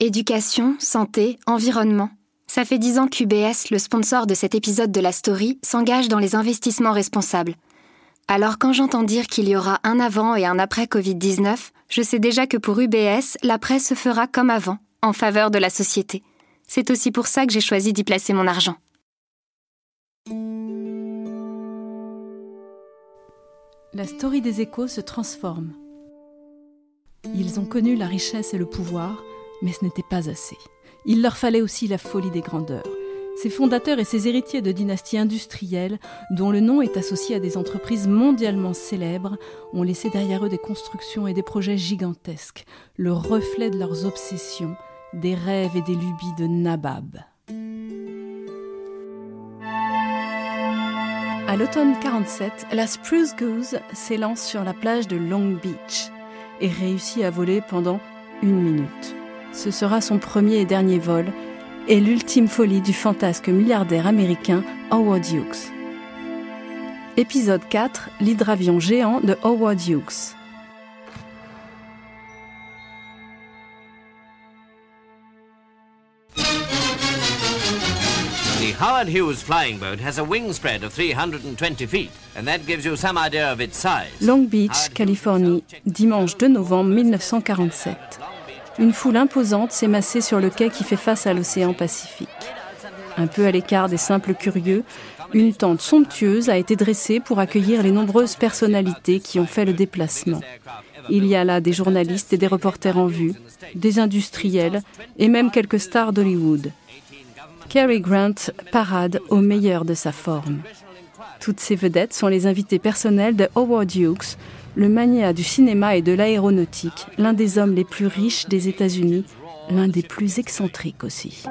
Éducation, santé, environnement. Ça fait dix ans qu'UBS, le sponsor de cet épisode de la story, s'engage dans les investissements responsables. Alors quand j'entends dire qu'il y aura un avant et un après Covid-19, je sais déjà que pour UBS, l'après se fera comme avant, en faveur de la société. C'est aussi pour ça que j'ai choisi d'y placer mon argent. La story des échos se transforme. Ils ont connu la richesse et le pouvoir, mais ce n'était pas assez. Il leur fallait aussi la folie des grandeurs. Ces fondateurs et ces héritiers de dynasties industrielles, dont le nom est associé à des entreprises mondialement célèbres, ont laissé derrière eux des constructions et des projets gigantesques, le reflet de leurs obsessions, des rêves et des lubies de Nabab. À l'automne 47, la Spruce Goose s'élance sur la plage de Long Beach et réussit à voler pendant une minute. Ce sera son premier et dernier vol et l'ultime folie du fantasque milliardaire américain Howard Hughes. Épisode 4 L'hydravion géant de Howard Hughes. The Howard Hughes flying boat has a wing spread of 320 feet, and that gives you some idea of its size. Long Beach, Californie, dimanche 2 novembre 1947. Une foule imposante s'est massée sur le quai qui fait face à l'océan Pacifique. Un peu à l'écart des simples curieux, une tente somptueuse a été dressée pour accueillir les nombreuses personnalités qui ont fait le déplacement. Il y a là des journalistes et des reporters en vue, des industriels et même quelques stars d'Hollywood. Cary Grant parade au meilleur de sa forme. Toutes ces vedettes sont les invités personnels de Howard Hughes, le magnat du cinéma et de l'aéronautique, l'un des hommes les plus riches des États-Unis, l'un des plus excentriques aussi.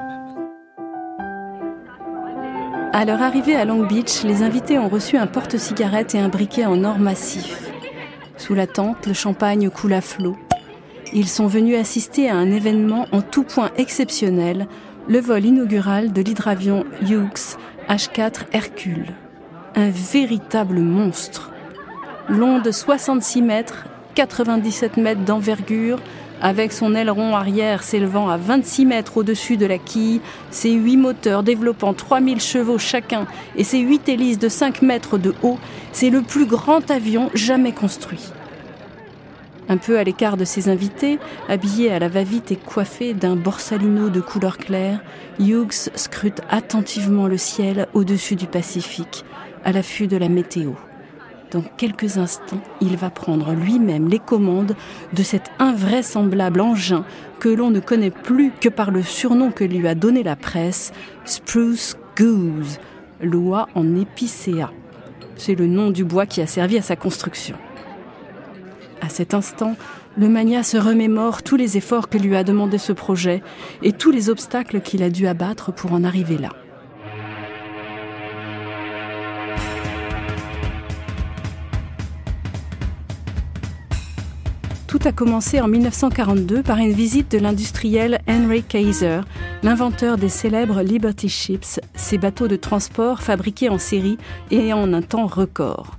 À leur arrivée à Long Beach, les invités ont reçu un porte-cigarette et un briquet en or massif. Sous la tente, le champagne coule à flot. Ils sont venus assister à un événement en tout point exceptionnel, le vol inaugural de l'hydravion Hughes H4 Hercule. Un véritable monstre. Long de 66 mètres, 97 mètres d'envergure, avec son aileron arrière s'élevant à 26 mètres au-dessus de la quille, ses huit moteurs développant 3000 chevaux chacun et ses huit hélices de 5 mètres de haut, c'est le plus grand avion jamais construit. Un peu à l'écart de ses invités, habillé à la va-vite et coiffé d'un borsalino de couleur claire, Hughes scrute attentivement le ciel au-dessus du Pacifique, à l'affût de la météo. Dans quelques instants, il va prendre lui-même les commandes de cet invraisemblable engin que l'on ne connaît plus que par le surnom que lui a donné la presse, Spruce Goose, loi en épicéa. C'est le nom du bois qui a servi à sa construction. À cet instant, le mania se remémore tous les efforts que lui a demandé ce projet et tous les obstacles qu'il a dû abattre pour en arriver là. Tout a commencé en 1942 par une visite de l'industriel Henry Kaiser, l'inventeur des célèbres Liberty Ships, ces bateaux de transport fabriqués en série et en un temps record.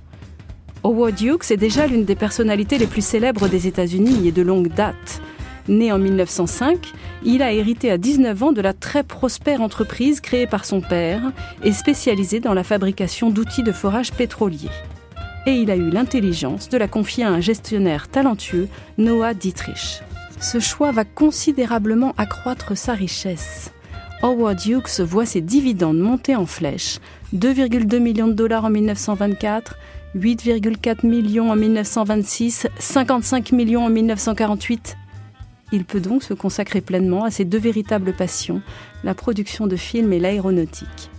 Howard Hughes est déjà l'une des personnalités les plus célèbres des États-Unis et de longue date. Né en 1905, il a hérité à 19 ans de la très prospère entreprise créée par son père et spécialisée dans la fabrication d'outils de forage pétrolier. Et il a eu l'intelligence de la confier à un gestionnaire talentueux, Noah Dietrich. Ce choix va considérablement accroître sa richesse. Howard Hughes voit ses dividendes monter en flèche, 2,2 millions de dollars en 1924, 8,4 millions en 1926, 55 millions en 1948. Il peut donc se consacrer pleinement à ses deux véritables passions, la production de films et l'aéronautique.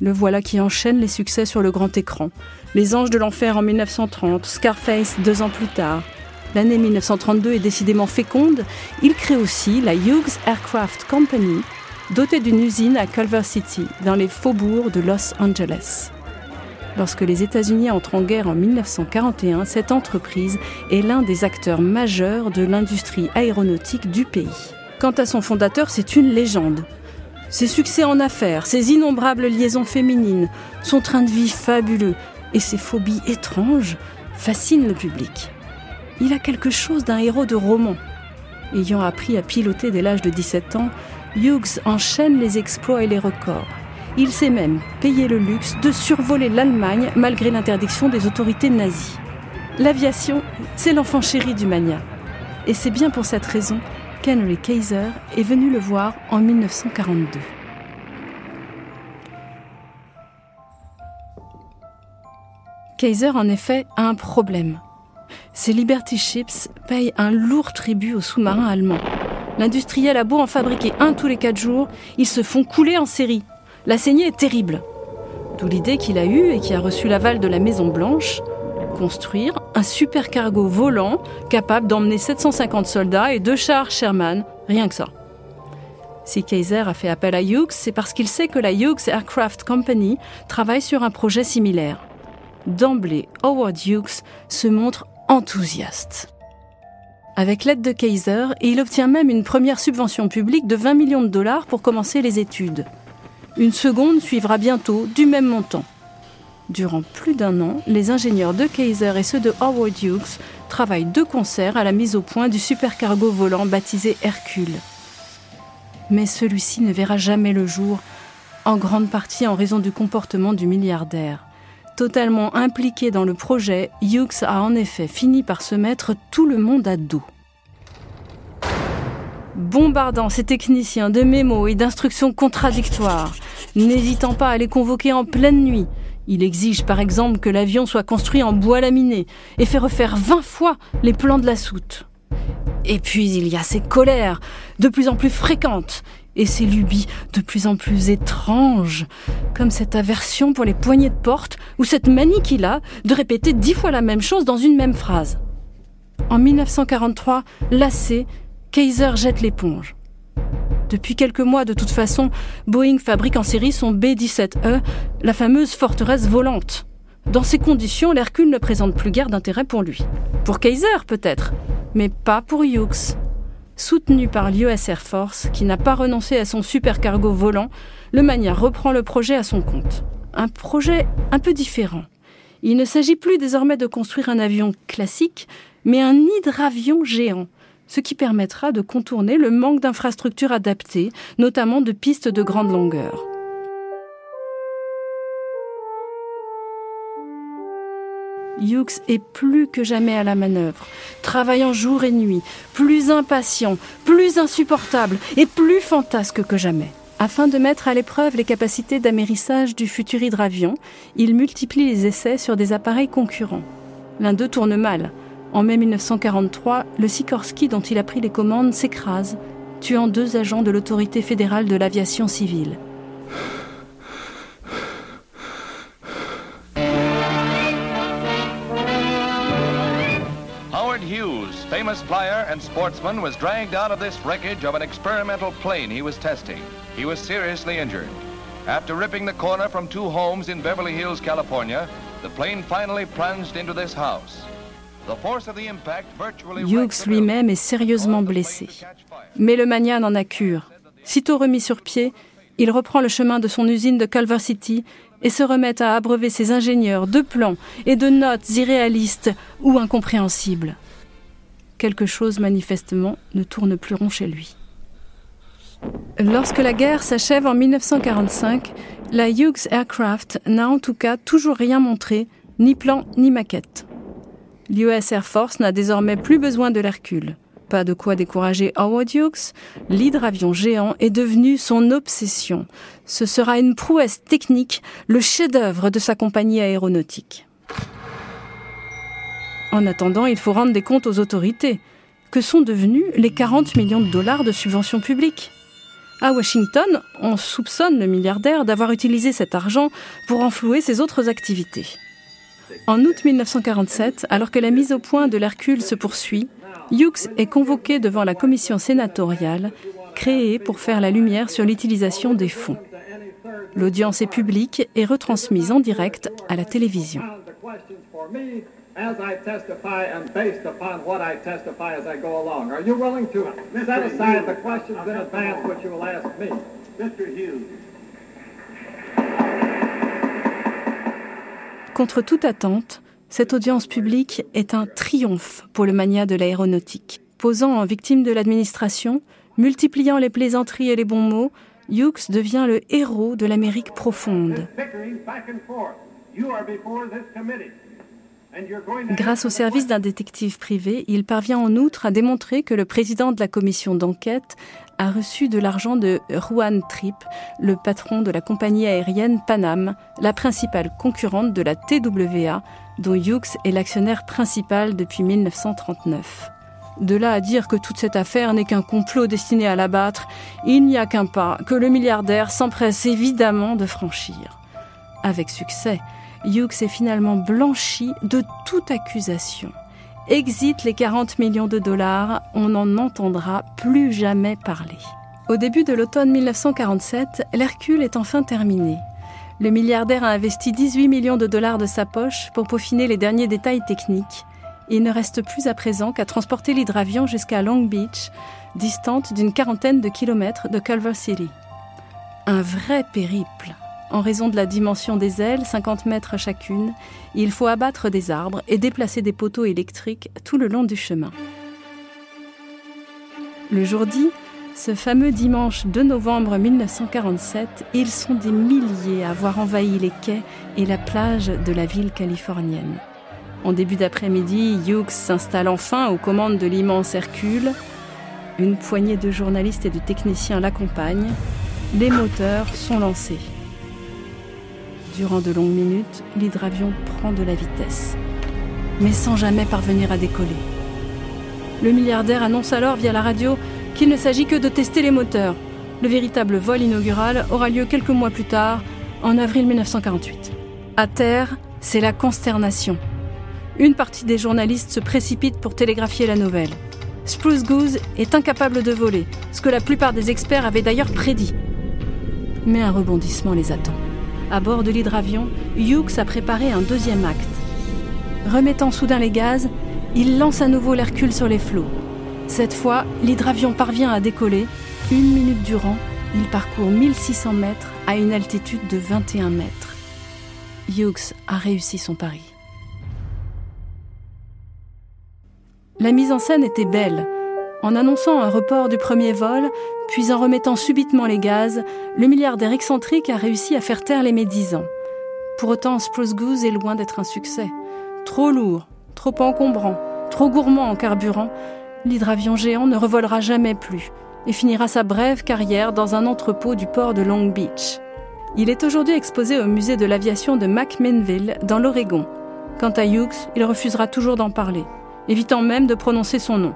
Le voilà qui enchaîne les succès sur le grand écran. Les Anges de l'Enfer en 1930, Scarface deux ans plus tard. L'année 1932 est décidément féconde. Il crée aussi la Hughes Aircraft Company, dotée d'une usine à Culver City, dans les faubourgs de Los Angeles. Lorsque les États-Unis entrent en guerre en 1941, cette entreprise est l'un des acteurs majeurs de l'industrie aéronautique du pays. Quant à son fondateur, c'est une légende. Ses succès en affaires, ses innombrables liaisons féminines, son train de vie fabuleux et ses phobies étranges fascinent le public. Il a quelque chose d'un héros de roman. Ayant appris à piloter dès l'âge de 17 ans, Hughes enchaîne les exploits et les records. Il s'est même payé le luxe de survoler l'Allemagne malgré l'interdiction des autorités nazies. L'aviation, c'est l'enfant chéri du mania. Et c'est bien pour cette raison qu'Henry Kaiser est venu le voir en 1942. Kaiser, en effet, a un problème. Ses Liberty Ships payent un lourd tribut aux sous-marins allemands. L'industriel a beau en fabriquer un tous les quatre jours, ils se font couler en série. La saignée est terrible. D'où l'idée qu'il a eue et qui a reçu l'aval de la Maison Blanche, construire un supercargo volant capable d'emmener 750 soldats et deux chars Sherman, rien que ça. Si Kaiser a fait appel à Hughes, c'est parce qu'il sait que la Hughes Aircraft Company travaille sur un projet similaire. D'emblée, Howard Hughes se montre enthousiaste. Avec l'aide de Kaiser, il obtient même une première subvention publique de 20 millions de dollars pour commencer les études. Une seconde suivra bientôt du même montant. Durant plus d'un an, les ingénieurs de Kaiser et ceux de Howard Hughes travaillent de concert à la mise au point du supercargo volant baptisé Hercule. Mais celui-ci ne verra jamais le jour, en grande partie en raison du comportement du milliardaire. Totalement impliqué dans le projet, Hughes a en effet fini par se mettre tout le monde à dos. Bombardant ses techniciens de mémos et d'instructions contradictoires, n'hésitant pas à les convoquer en pleine nuit, il exige par exemple que l'avion soit construit en bois laminé et fait refaire 20 fois les plans de la soute. Et puis il y a ses colères, de plus en plus fréquentes, et ses lubies de plus en plus étranges, comme cette aversion pour les poignées de porte ou cette manie qu'il a de répéter dix fois la même chose dans une même phrase. En 1943, lassé, Kaiser jette l'éponge. Depuis quelques mois, de toute façon, Boeing fabrique en série son B-17E, la fameuse forteresse volante. Dans ces conditions, l'Hercule ne présente plus guère d'intérêt pour lui. Pour Kaiser, peut-être, mais pas pour Hughes. Soutenu par l'US Air Force, qui n'a pas renoncé à son supercargo volant, le Mania reprend le projet à son compte. Un projet un peu différent. Il ne s'agit plus désormais de construire un avion classique, mais un hydravion géant, ce qui permettra de contourner le manque d'infrastructures adaptées, notamment de pistes de grande longueur. Hughes est plus que jamais à la manœuvre, travaillant jour et nuit, plus impatient, plus insupportable et plus fantasque que jamais. Afin de mettre à l'épreuve les capacités d'amérissage du futur hydravion, il multiplie les essais sur des appareils concurrents. L'un d'eux tourne mal, en mai 1943, le Sikorsky dont il a pris les commandes s'écrase, tuant deux agents de l'autorité fédérale de l'aviation civile. Howard Hughes, famous flyer and sportsman, was dragged out of this wreckage of an experimental plane he was testing. He was seriously injured. After ripping the corner from two homes in Beverly Hills, California, the plane finally plunged into this house. Hughes lui-même est sérieusement blessé. Mais le mania n'en a cure. Sitôt remis sur pied, il reprend le chemin de son usine de Culver City et se remet à abreuver ses ingénieurs de plans et de notes irréalistes ou incompréhensibles. Quelque chose manifestement ne tourne plus rond chez lui. Lorsque la guerre s'achève en 1945, la Hughes Aircraft n'a en tout cas toujours rien montré, ni plan ni maquette. L'US Air Force n'a désormais plus besoin de l'Hercule. Pas de quoi décourager Howard Hughes, l'hydravion géant est devenu son obsession. Ce sera une prouesse technique, le chef-d'œuvre de sa compagnie aéronautique. En attendant, il faut rendre des comptes aux autorités. Que sont devenus les 40 millions de dollars de subventions publiques? À Washington, on soupçonne le milliardaire d'avoir utilisé cet argent pour enflouer ses autres activités. En août 1947, alors que la mise au point de l'Hercule se poursuit, Hughes est convoqué devant la commission sénatoriale créée pour faire la lumière sur l'utilisation des fonds. L'audience est publique et retransmise en direct à la télévision. Contre toute attente, cette audience publique est un triomphe pour le mania de l'aéronautique. Posant en victime de l'administration, multipliant les plaisanteries et les bons mots, Hughes devient le héros de l'Amérique profonde. Grâce au service d'un détective privé, il parvient en outre à démontrer que le président de la commission d'enquête a reçu de l'argent de Juan Tripp, le patron de la compagnie aérienne Panam, la principale concurrente de la TWA, dont Hughes est l'actionnaire principal depuis 1939. De là à dire que toute cette affaire n'est qu'un complot destiné à l'abattre, il n'y a qu'un pas que le milliardaire s'empresse évidemment de franchir. Avec succès, Hughes est finalement blanchi de toute accusation. Exit les 40 millions de dollars, on n'en entendra plus jamais parler. Au début de l'automne 1947, l'Hercule est enfin terminé. Le milliardaire a investi 18 millions de dollars de sa poche pour peaufiner les derniers détails techniques. Il ne reste plus à présent qu'à transporter l'hydravion jusqu'à Long Beach, distante d'une quarantaine de kilomètres de Culver City. Un vrai périple. En raison de la dimension des ailes, 50 mètres chacune, il faut abattre des arbres et déplacer des poteaux électriques tout le long du chemin. Le jour dit, ce fameux dimanche 2 novembre 1947, ils sont des milliers à avoir envahi les quais et la plage de la ville californienne. En début d'après-midi, Hughes s'installe enfin aux commandes de l'immense Hercule. Une poignée de journalistes et de techniciens l'accompagnent. Les moteurs sont lancés. Durant de longues minutes, l'hydravion prend de la vitesse, mais sans jamais parvenir à décoller. Le milliardaire annonce alors via la radio qu'il ne s'agit que de tester les moteurs. Le véritable vol inaugural aura lieu quelques mois plus tard, en avril 1948. À terre, c'est la consternation. Une partie des journalistes se précipite pour télégraphier la nouvelle. Spruce Goose est incapable de voler, ce que la plupart des experts avaient d'ailleurs prédit. Mais un rebondissement les attend à bord de l'hydravion, Hughes a préparé un deuxième acte. Remettant soudain les gaz, il lance à nouveau l'Hercule sur les flots. Cette fois, l'hydravion parvient à décoller. Une minute durant, il parcourt 1600 mètres à une altitude de 21 mètres. Hughes a réussi son pari. La mise en scène était belle. En annonçant un report du premier vol, puis en remettant subitement les gaz, le milliardaire excentrique a réussi à faire taire les médisants. Pour autant, Spruce Goose est loin d'être un succès. Trop lourd, trop encombrant, trop gourmand en carburant, l'hydravion géant ne revolera jamais plus et finira sa brève carrière dans un entrepôt du port de Long Beach. Il est aujourd'hui exposé au musée de l'aviation de McMinnville, dans l'Oregon. Quant à Hughes, il refusera toujours d'en parler, évitant même de prononcer son nom.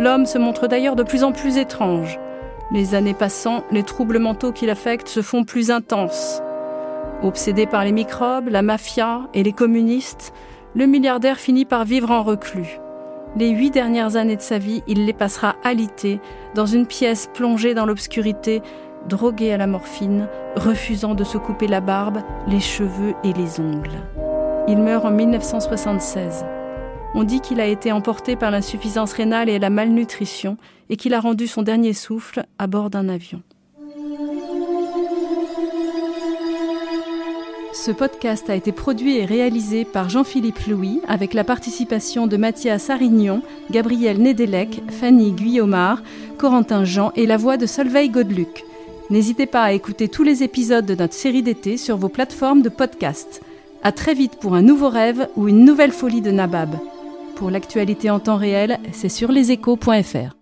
L'homme se montre d'ailleurs de plus en plus étrange. Les années passant, les troubles mentaux qui l'affectent se font plus intenses. Obsédé par les microbes, la mafia et les communistes, le milliardaire finit par vivre en reclus. Les huit dernières années de sa vie, il les passera alité, dans une pièce plongée dans l'obscurité, drogué à la morphine, refusant de se couper la barbe, les cheveux et les ongles. Il meurt en 1976. On dit qu'il a été emporté par l'insuffisance rénale et la malnutrition et qu'il a rendu son dernier souffle à bord d'un avion. Ce podcast a été produit et réalisé par Jean-Philippe Louis avec la participation de Mathias Arignon, Gabriel Nedelec, Fanny Guillaumard, Corentin Jean et la voix de Solveig Godeluc. N'hésitez pas à écouter tous les épisodes de notre série d'été sur vos plateformes de podcast. À très vite pour un nouveau rêve ou une nouvelle folie de Nabab. Pour l'actualité en temps réel, c'est sur leséchos.fr.